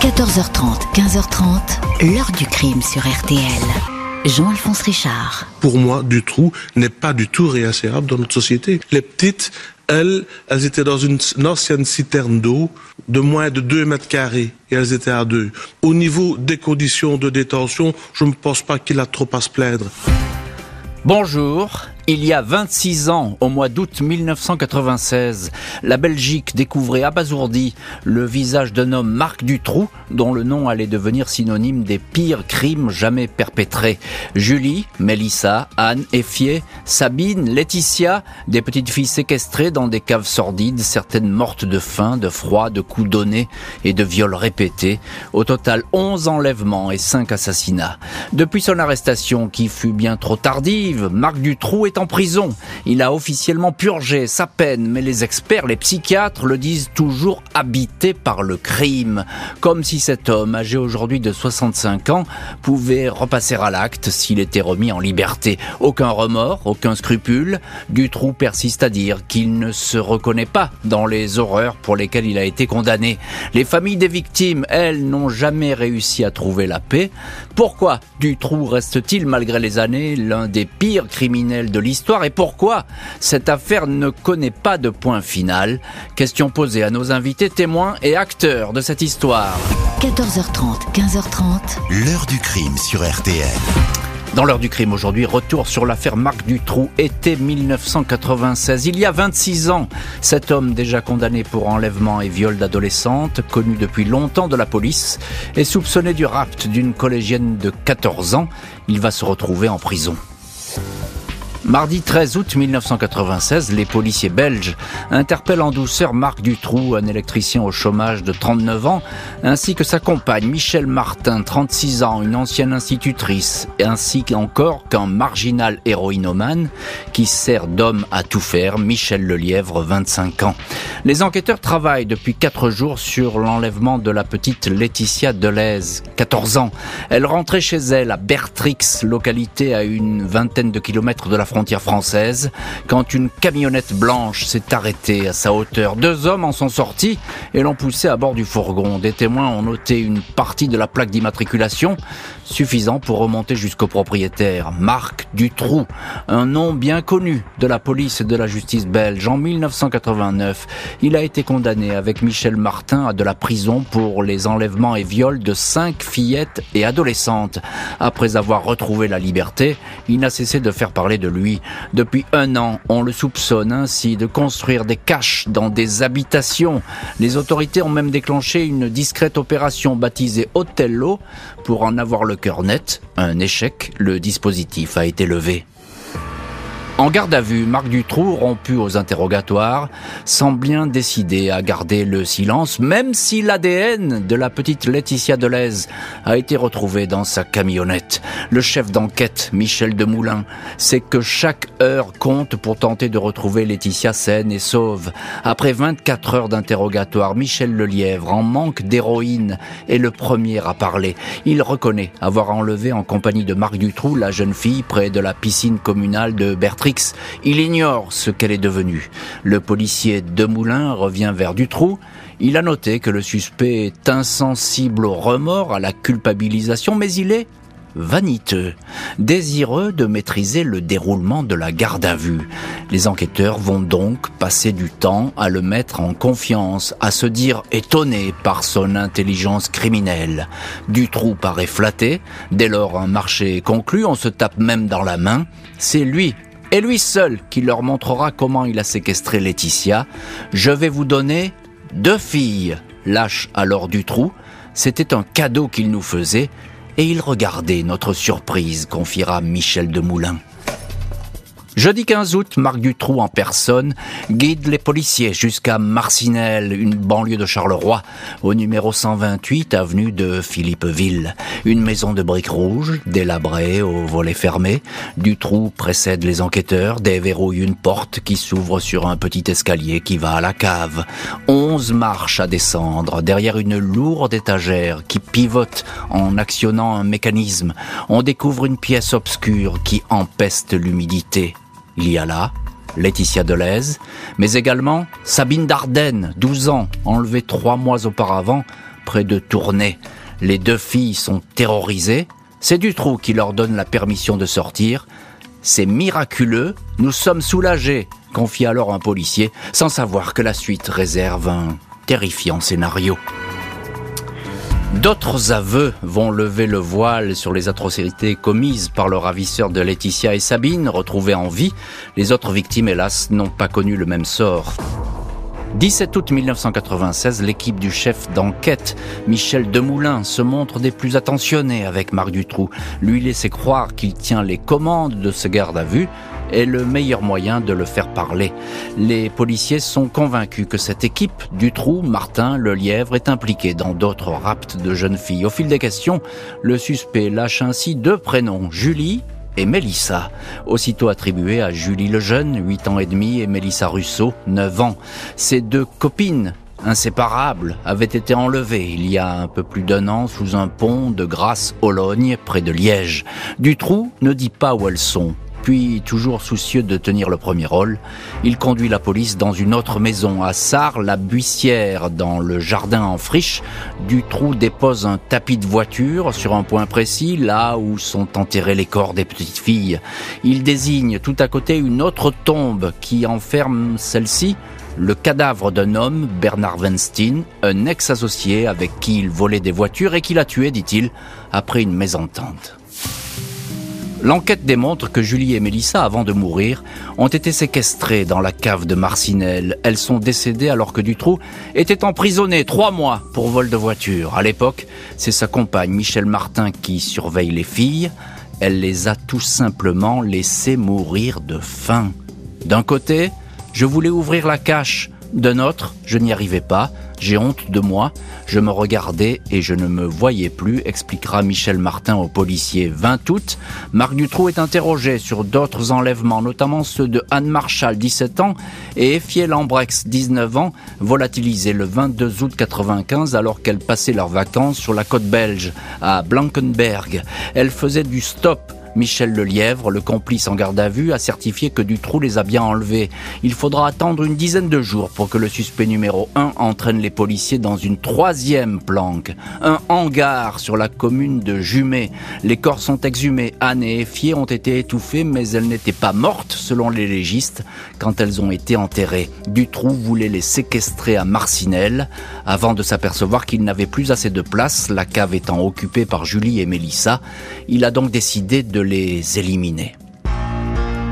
14h30, 15h30, l'heure du crime sur RTL. Jean-Alphonse Richard. Pour moi, Dutroux n'est pas du tout réinsérable dans notre société. Les petites, elles, elles étaient dans une, ancienne citerne d'eau de moins de 2 mètres carrés et elles étaient à deux. Au niveau des conditions de détention, je ne pense pas qu'il a trop à se plaindre. Bonjour, il y a 26 ans, au mois d'août 1996, la Belgique découvrait abasourdi le visage d'un homme Marc Dutroux, dont le nom allait devenir synonyme des pires crimes jamais perpétrés. Julie, Mélissa, Anne, Effier, Sabine, Laetitia, des petites filles séquestrées dans des caves sordides, certaines mortes de faim, de froid, de coups donnés et de viols répétés. Au total, 11 enlèvements et 5 assassinats. Depuis son arrestation, qui fut bien trop tardive, Marc Dutroux en prison. Il a officiellement purgé sa peine, mais les experts, les psychiatres le disent toujours habité par le crime. Comme si cet homme, âgé aujourd'hui de 65 ans, pouvait repasser à l'acte s'il était remis en liberté. Aucun remords, aucun scrupule. Dutroux persiste à dire qu'il ne se reconnaît pas dans les horreurs pour lesquelles il a été condamné. Les familles des victimes, elles, n'ont jamais réussi à trouver la paix. Pourquoi Dutroux reste-t-il, malgré les années, l'un des pires criminels de l'histoire l'histoire et pourquoi cette affaire ne connaît pas de point final Question posée à nos invités témoins et acteurs de cette histoire. 14h30, 15h30. L'heure du crime sur RTL. Dans l'heure du crime aujourd'hui, retour sur l'affaire Marc Dutroux, été 1996. Il y a 26 ans, cet homme déjà condamné pour enlèvement et viol d'adolescente, connu depuis longtemps de la police, est soupçonné du rapt d'une collégienne de 14 ans. Il va se retrouver en prison. Mardi 13 août 1996, les policiers belges interpellent en douceur Marc Dutroux, un électricien au chômage de 39 ans, ainsi que sa compagne Michel Martin, 36 ans, une ancienne institutrice, ainsi qu'encore qu'un marginal héroïnomane qui sert d'homme à tout faire, Michel Lelièvre, 25 ans. Les enquêteurs travaillent depuis 4 jours sur l'enlèvement de la petite Laetitia Deleuze, 14 ans. Elle rentrait chez elle à Bertrix, localité à une vingtaine de kilomètres de la frontière française quand une camionnette blanche s'est arrêtée à sa hauteur. Deux hommes en sont sortis et l'ont poussé à bord du fourgon. Des témoins ont noté une partie de la plaque d'immatriculation suffisant pour remonter jusqu'au propriétaire, Marc Dutroux, un nom bien connu de la police et de la justice belge. En 1989, il a été condamné avec Michel Martin à de la prison pour les enlèvements et viols de cinq fillettes et adolescentes. Après avoir retrouvé la liberté, il n'a cessé de faire parler de lui depuis un an, on le soupçonne ainsi de construire des caches dans des habitations. Les autorités ont même déclenché une discrète opération baptisée Othello pour en avoir le cœur net. Un échec, le dispositif a été levé. En garde à vue, Marc Dutroux, rompu aux interrogatoires, semble bien décidé à garder le silence, même si l'ADN de la petite Laetitia Deleuze a été retrouvé dans sa camionnette. Le chef d'enquête, Michel Demoulin, sait que chaque heure compte pour tenter de retrouver Laetitia saine et sauve. Après 24 heures d'interrogatoire, Michel Lelièvre, en manque d'héroïne, est le premier à parler. Il reconnaît avoir enlevé en compagnie de Marc Dutroux la jeune fille près de la piscine communale de Il ignore ce qu'elle est devenue. Le policier Demoulin revient vers Dutroux. Il a noté que le suspect est insensible au remords, à la culpabilisation, mais il est vaniteux, désireux de maîtriser le déroulement de la garde à vue. Les enquêteurs vont donc passer du temps à le mettre en confiance, à se dire étonné par son intelligence criminelle. Dutroux paraît flatté, dès lors un marché est conclu, on se tape même dans la main. C'est lui et lui seul qui leur montrera comment il a séquestré Laetitia. Je vais vous donner deux filles, lâche alors du trou. C'était un cadeau qu'il nous faisait, et il regardait notre surprise, confiera Michel de Moulin. Jeudi 15 août, Marc Dutroux en personne guide les policiers jusqu'à Marcinelle, une banlieue de Charleroi, au numéro 128 avenue de Philippeville. Une maison de briques rouges, délabrée au volet fermé. Dutroux précède les enquêteurs, déverrouille une porte qui s'ouvre sur un petit escalier qui va à la cave. Onze marches à descendre, derrière une lourde étagère qui pivote en actionnant un mécanisme. On découvre une pièce obscure qui empeste l'humidité. Il y a là Laetitia Deleuze, mais également Sabine Dardenne, 12 ans, enlevée trois mois auparavant près de Tournai. Les deux filles sont terrorisées. C'est Dutroux qui leur donne la permission de sortir. C'est miraculeux, nous sommes soulagés, confie alors un policier, sans savoir que la suite réserve un terrifiant scénario. D'autres aveux vont lever le voile sur les atrocités commises par le ravisseur de Laetitia et Sabine, retrouvés en vie. Les autres victimes, hélas, n'ont pas connu le même sort. 17 août 1996, l'équipe du chef d'enquête, Michel Demoulin, se montre des plus attentionnés avec Marc Dutroux, lui laisser croire qu'il tient les commandes de ce garde à vue est le meilleur moyen de le faire parler. Les policiers sont convaincus que cette équipe, Dutroux, Martin, Le Lièvre, est impliquée dans d'autres rapts de jeunes filles. Au fil des questions, le suspect lâche ainsi deux prénoms, Julie et Mélissa, aussitôt attribués à Julie Lejeune, 8 ans et demi, et Mélissa Russo, 9 ans. Ces deux copines inséparables, avaient été enlevées il y a un peu plus d'un an sous un pont de Grasse-Ologne près de Liège. Dutroux ne dit pas où elles sont. Puis, toujours soucieux de tenir le premier rôle, il conduit la police dans une autre maison, à Sarre-la-Buissière, dans le jardin en friche. Dutroux dépose un tapis de voiture sur un point précis, là où sont enterrés les corps des petites filles. Il désigne tout à côté une autre tombe qui enferme celle-ci le cadavre d'un homme, Bernard Weinstein, un ex-associé avec qui il volait des voitures et qui l'a tué, dit-il, après une mésentente. L'enquête démontre que Julie et Mélissa, avant de mourir, ont été séquestrées dans la cave de Marcinelle. Elles sont décédées alors que Dutroux était emprisonné trois mois pour vol de voiture. À l'époque, c'est sa compagne Michel Martin qui surveille les filles. Elle les a tout simplement laissées mourir de faim. D'un côté, je voulais ouvrir la cache. D'un autre, je n'y arrivais pas. J'ai honte de moi, je me regardais et je ne me voyais plus, expliquera Michel Martin au policier. 20 août, Marc Dutroux est interrogé sur d'autres enlèvements, notamment ceux de Anne Marshall, 17 ans, et Effiel Lambrex, 19 ans, volatilisés le 22 août 95 alors qu'elles passaient leurs vacances sur la côte belge, à Blankenberg. Elles faisaient du stop Michel Lelièvre, le complice en garde à vue, a certifié que Dutroux les a bien enlevés. Il faudra attendre une dizaine de jours pour que le suspect numéro 1 entraîne les policiers dans une troisième planque, un hangar sur la commune de Jumet. Les corps sont exhumés. Anne et Effier ont été étouffées, mais elles n'étaient pas mortes, selon les légistes, quand elles ont été enterrées. Dutroux voulait les séquestrer à Marcinelle, avant de s'apercevoir qu'il n'avait plus assez de place, la cave étant occupée par Julie et Mélissa. Il a donc décidé de les éliminer.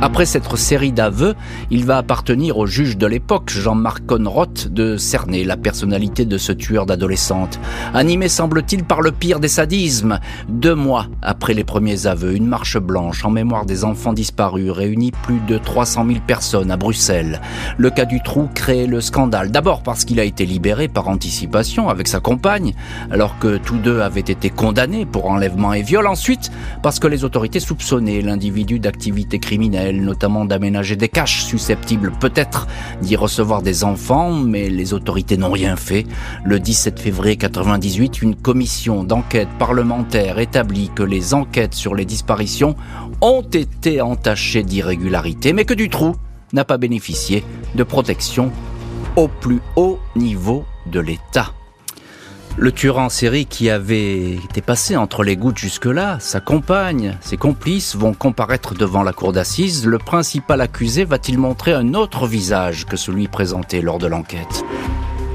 Après cette série d'aveux, il va appartenir au juge de l'époque, Jean-Marc Conroth, de cerner la personnalité de ce tueur d'adolescentes. Animé, semble-t-il, par le pire des sadismes. Deux mois après les premiers aveux, une marche blanche en mémoire des enfants disparus réunit plus de 300 000 personnes à Bruxelles. Le cas du trou crée le scandale. D'abord parce qu'il a été libéré par anticipation avec sa compagne, alors que tous deux avaient été condamnés pour enlèvement et viol. Ensuite, parce que les autorités soupçonnaient l'individu d'activité criminelle notamment d'aménager des caches susceptibles peut-être d'y recevoir des enfants, mais les autorités n'ont rien fait. Le 17 février 98, une commission d'enquête parlementaire établit que les enquêtes sur les disparitions ont été entachées d'irrégularités, mais que Dutroux n'a pas bénéficié de protection au plus haut niveau de l'État. Le tueur en série qui avait été passé entre les gouttes jusque-là, sa compagne, ses complices vont comparaître devant la cour d'assises. Le principal accusé va-t-il montrer un autre visage que celui présenté lors de l'enquête?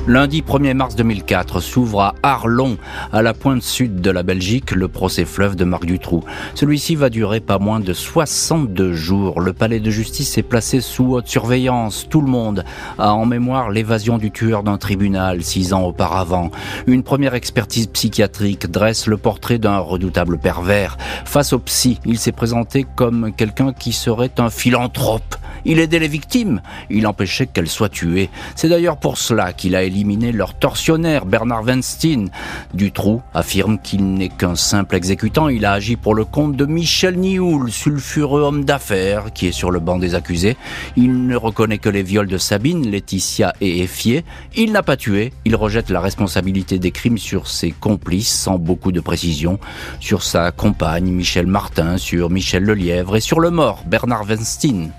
Lundi 1er mars 2004 s'ouvre à Arlon, à la pointe sud de la Belgique, le procès fleuve de Marc Dutroux. Celui-ci va durer pas moins de 62 jours. Le palais de justice est placé sous haute surveillance. Tout le monde a en mémoire l'évasion du tueur d'un tribunal six ans auparavant. Une première expertise psychiatrique dresse le portrait d'un redoutable pervers. Face au psy, il s'est présenté comme quelqu'un qui serait un philanthrope il aidait les victimes, il empêchait qu'elles soient tuées. C'est d'ailleurs pour cela qu'il a éliminé leur tortionnaire, Bernard Weinstein. Dutroux affirme qu'il n'est qu'un simple exécutant, il a agi pour le compte de Michel Nioul, sulfureux homme d'affaires, qui est sur le banc des accusés. Il ne reconnaît que les viols de Sabine, Laetitia et Effier. Il n'a pas tué, il rejette la responsabilité des crimes sur ses complices, sans beaucoup de précision, sur sa compagne, Michel Martin, sur Michel Lelièvre et sur le mort, Bernard Weinstein.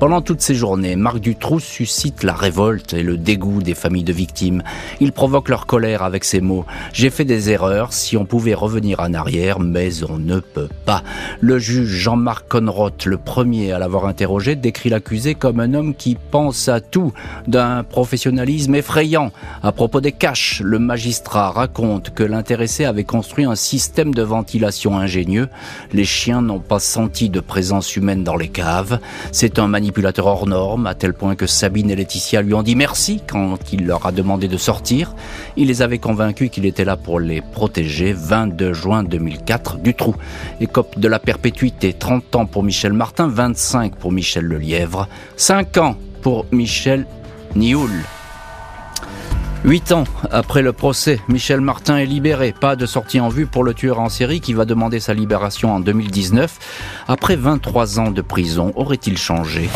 Pendant toutes ces journées, Marc Dutroux suscite la révolte et le dégoût des familles de victimes. Il provoque leur colère avec ces mots. J'ai fait des erreurs, si on pouvait revenir en arrière, mais on ne peut pas. Le juge Jean-Marc Conroth, le premier à l'avoir interrogé, décrit l'accusé comme un homme qui pense à tout, d'un professionnalisme effrayant. À propos des caches, le magistrat raconte que l'intéressé avait construit un système de ventilation ingénieux. Les chiens n'ont pas senti de présence humaine dans les caves. C'est un manipulateur hors norme, à tel point que Sabine et Laetitia lui ont dit merci quand il leur a demandé de sortir. Il les avait convaincus qu'il était là pour les protéger. 22 juin 2004, du trou. Écope de la perpétuité, 30 ans pour Michel Martin, 25 pour Michel Lelièvre, 5 ans pour Michel Nioul. Huit ans après le procès, Michel Martin est libéré. Pas de sortie en vue pour le tueur en série qui va demander sa libération en 2019. Après 23 ans de prison, aurait-il changé?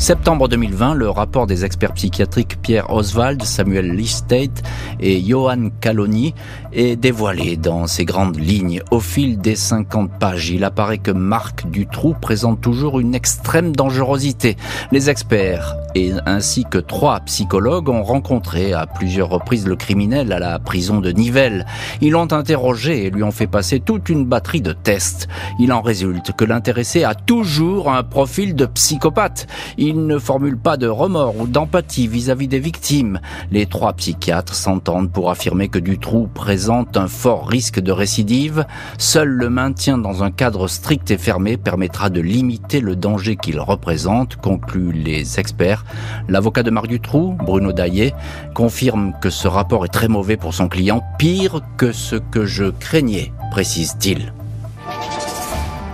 Septembre 2020, le rapport des experts psychiatriques Pierre Oswald, Samuel Listate et Johan Caloni est dévoilé dans ses grandes lignes. Au fil des 50 pages, il apparaît que Marc Dutroux présente toujours une extrême dangerosité. Les experts et ainsi que trois psychologues ont rencontré à plusieurs reprises le criminel à la prison de Nivelles. Ils l'ont interrogé et lui ont fait passer toute une batterie de tests. Il en résulte que l'intéressé a toujours un profil de psychopathe. Ne formule pas de remords ou d'empathie vis-à-vis des victimes. Les trois psychiatres s'entendent pour affirmer que Dutroux présente un fort risque de récidive. Seul le maintien dans un cadre strict et fermé permettra de limiter le danger qu'il représente, concluent les experts. L'avocat de Marc Dutroux, Bruno Daillé, confirme que ce rapport est très mauvais pour son client, pire que ce que je craignais, précise-t-il.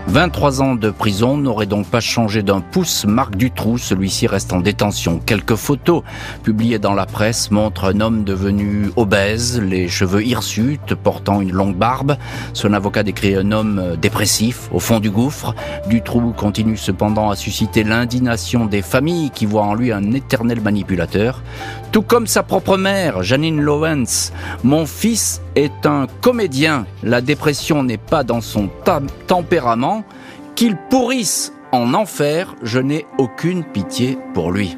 23 ans de prison n'auraient donc pas changé d'un pouce Marc Dutroux. Celui-ci reste en détention. Quelques photos publiées dans la presse montrent un homme devenu obèse, les cheveux hirsutes, portant une longue barbe. Son avocat décrit un homme dépressif, au fond du gouffre. Dutroux continue cependant à susciter l'indignation des familles qui voient en lui un éternel manipulateur. Tout comme sa propre mère, Janine Lowens. Mon fils est un comédien. La dépression n'est pas dans son tempérament. Qu'il pourrisse en enfer, je n'ai aucune pitié pour lui.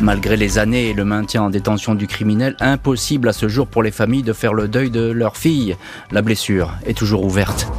Malgré les années et le maintien en détention du criminel, impossible à ce jour pour les familles de faire le deuil de leur fille. La blessure est toujours ouverte.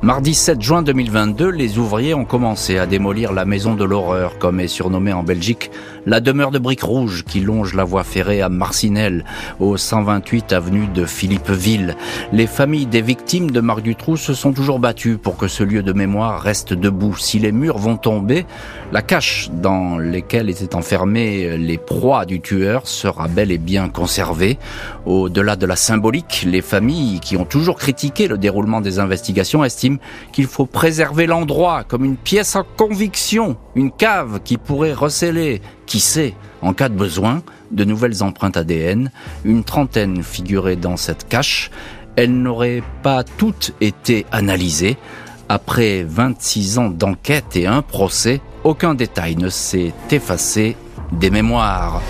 Mardi 7 juin 2022, les ouvriers ont commencé à démolir la maison de l'horreur, comme est surnommée en Belgique la demeure de briques rouges qui longe la voie ferrée à Marcinelle, au 128 avenue de Philippeville. Les familles des victimes de Marc Dutroux se sont toujours battues pour que ce lieu de mémoire reste debout. Si les murs vont tomber, la cache dans lesquelles étaient enfermés les proies du tueur sera bel et bien conservée. Au-delà de la symbolique, les familles qui ont toujours critiqué le déroulement des investigations estiment qu'il faut préserver l'endroit comme une pièce en conviction, une cave qui pourrait receler qui sait, en cas de besoin, de nouvelles empreintes ADN, une trentaine figuraient dans cette cache. Elles n'auraient pas toutes été analysées. Après 26 ans d'enquête et un procès, aucun détail ne s'est effacé des mémoires.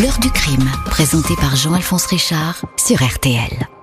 L'heure du crime, présenté par Jean-Alphonse Richard sur RTL.